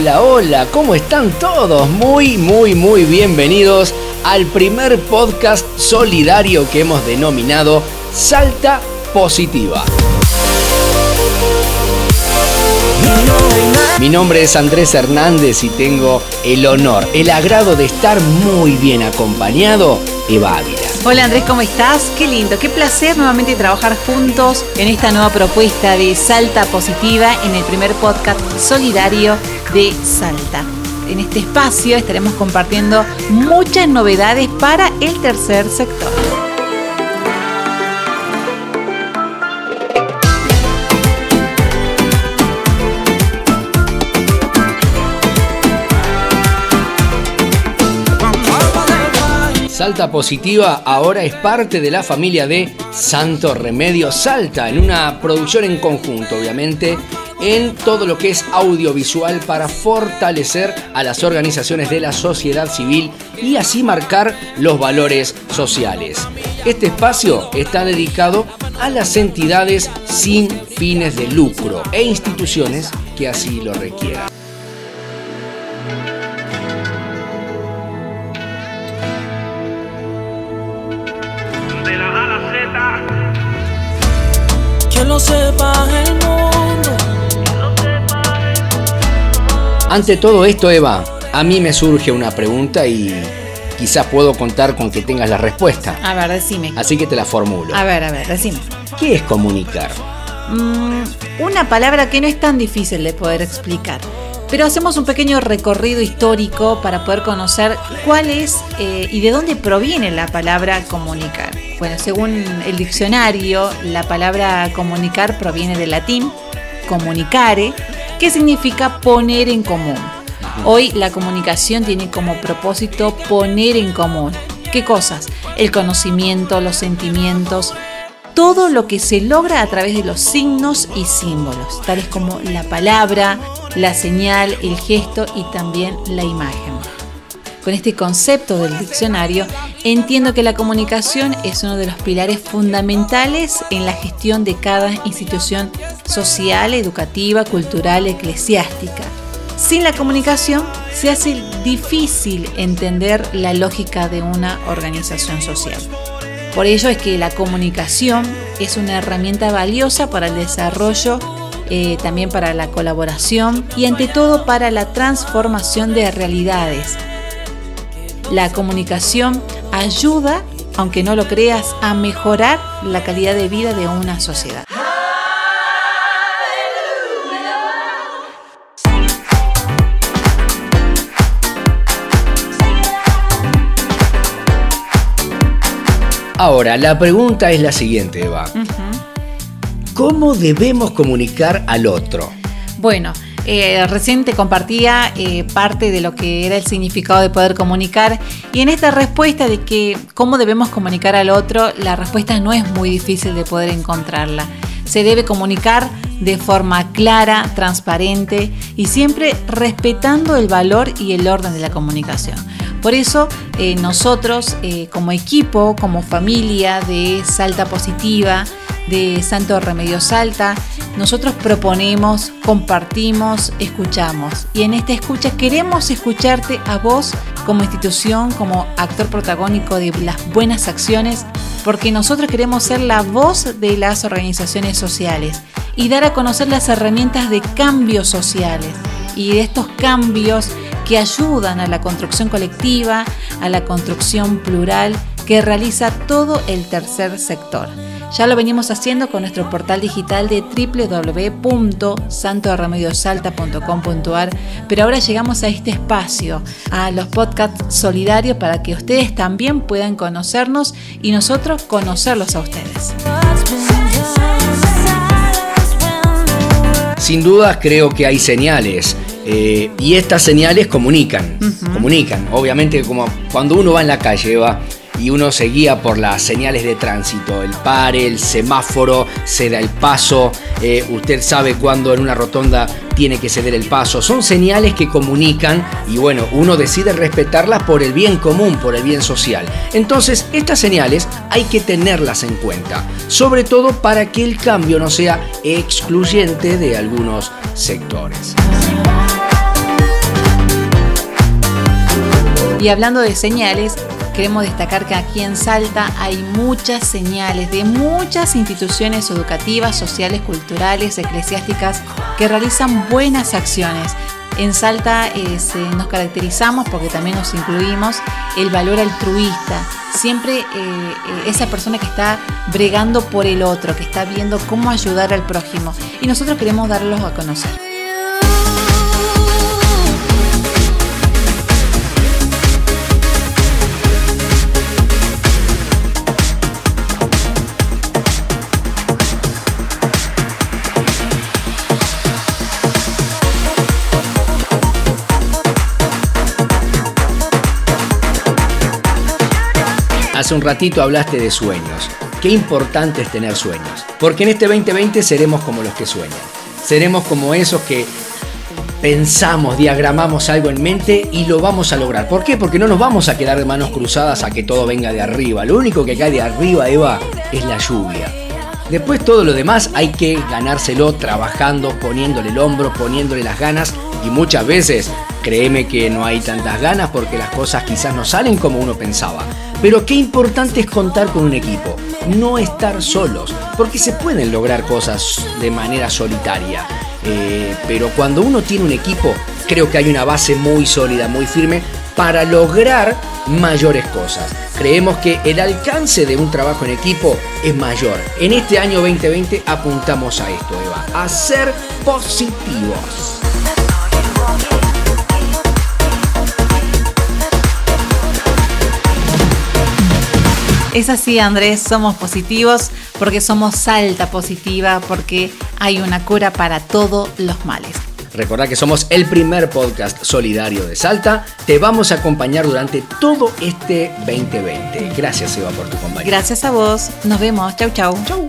Hola, hola, ¿cómo están todos? Muy, muy, muy bienvenidos al primer podcast solidario que hemos denominado Salta Positiva. Mi nombre es Andrés Hernández y tengo el honor, el agrado de estar muy bien acompañado, Eva Ávila. Hola Andrés, ¿cómo estás? Qué lindo, qué placer nuevamente trabajar juntos en esta nueva propuesta de Salta Positiva en el primer podcast solidario de Salta. En este espacio estaremos compartiendo muchas novedades para el tercer sector. Salta Positiva ahora es parte de la familia de Santo Remedio Salta, en una producción en conjunto, obviamente, en todo lo que es audiovisual para fortalecer a las organizaciones de la sociedad civil y así marcar los valores sociales. Este espacio está dedicado a las entidades sin fines de lucro e instituciones que así lo requieran. Ante todo esto, Eva, a mí me surge una pregunta y quizás puedo contar con que tengas la respuesta. A ver, decime. Así que te la formulo. A ver, a ver, decime. ¿Qué es comunicar? Mm, una palabra que no es tan difícil de poder explicar. Pero hacemos un pequeño recorrido histórico para poder conocer cuál es eh, y de dónde proviene la palabra comunicar. Bueno, según el diccionario, la palabra comunicar proviene del latín comunicare, que significa poner en común. Hoy la comunicación tiene como propósito poner en común. ¿Qué cosas? El conocimiento, los sentimientos, todo lo que se logra a través de los signos y símbolos, tales como la palabra, la señal, el gesto y también la imagen. Con este concepto del diccionario, entiendo que la comunicación es uno de los pilares fundamentales en la gestión de cada institución social, educativa, cultural, eclesiástica. Sin la comunicación se hace difícil entender la lógica de una organización social. Por ello es que la comunicación es una herramienta valiosa para el desarrollo, eh, también para la colaboración y ante todo para la transformación de realidades. La comunicación ayuda, aunque no lo creas, a mejorar la calidad de vida de una sociedad. Ahora, la pregunta es la siguiente, Eva. ¿Cómo debemos comunicar al otro? Bueno, eh, recién te compartía eh, parte de lo que era el significado de poder comunicar y en esta respuesta de que cómo debemos comunicar al otro, la respuesta no es muy difícil de poder encontrarla. Se debe comunicar de forma clara, transparente y siempre respetando el valor y el orden de la comunicación. Por eso eh, nosotros eh, como equipo, como familia de Salta Positiva, de Santo Remedio Salta, nosotros proponemos, compartimos, escuchamos. Y en esta escucha queremos escucharte a vos como institución, como actor protagónico de las buenas acciones, porque nosotros queremos ser la voz de las organizaciones sociales y dar a conocer las herramientas de cambios sociales y de estos cambios que ayudan a la construcción colectiva, a la construcción plural que realiza todo el tercer sector. Ya lo venimos haciendo con nuestro portal digital de www.santoremediosalta.com.ar, pero ahora llegamos a este espacio, a los podcasts solidarios para que ustedes también puedan conocernos y nosotros conocerlos a ustedes. Sin duda creo que hay señales eh, y estas señales comunican, comunican. Obviamente como cuando uno va en la calle, va y uno se guía por las señales de tránsito, el pare, el semáforo, se da el paso, eh, usted sabe cuándo en una rotonda tiene que ceder el paso, son señales que comunican y bueno, uno decide respetarlas por el bien común, por el bien social. Entonces, estas señales hay que tenerlas en cuenta, sobre todo para que el cambio no sea excluyente de algunos sectores. Y hablando de señales, queremos destacar que aquí en Salta hay muchas señales de muchas instituciones educativas, sociales, culturales, eclesiásticas que realizan buenas acciones. En Salta eh, nos caracterizamos porque también nos incluimos el valor altruista, siempre eh, eh, esa persona que está bregando por el otro, que está viendo cómo ayudar al prójimo. Y nosotros queremos darlos a conocer. Hace un ratito hablaste de sueños. Qué importante es tener sueños. Porque en este 2020 seremos como los que sueñan. Seremos como esos que pensamos, diagramamos algo en mente y lo vamos a lograr. ¿Por qué? Porque no nos vamos a quedar de manos cruzadas a que todo venga de arriba. Lo único que cae de arriba, Eva, es la lluvia. Después todo lo demás hay que ganárselo trabajando, poniéndole el hombro, poniéndole las ganas y muchas veces créeme que no hay tantas ganas porque las cosas quizás no salen como uno pensaba. Pero qué importante es contar con un equipo, no estar solos, porque se pueden lograr cosas de manera solitaria. Eh, pero cuando uno tiene un equipo, creo que hay una base muy sólida, muy firme para lograr mayores cosas. Creemos que el alcance de un trabajo en equipo es mayor. En este año 2020 apuntamos a esto, Eva, a ser positivos. Es así, Andrés, somos positivos porque somos salta positiva, porque hay una cura para todos los males. Recordá que somos el primer podcast solidario de Salta. Te vamos a acompañar durante todo este 2020. Gracias, Eva, por tu compañía. Gracias a vos. Nos vemos. Chau, chau. Chau.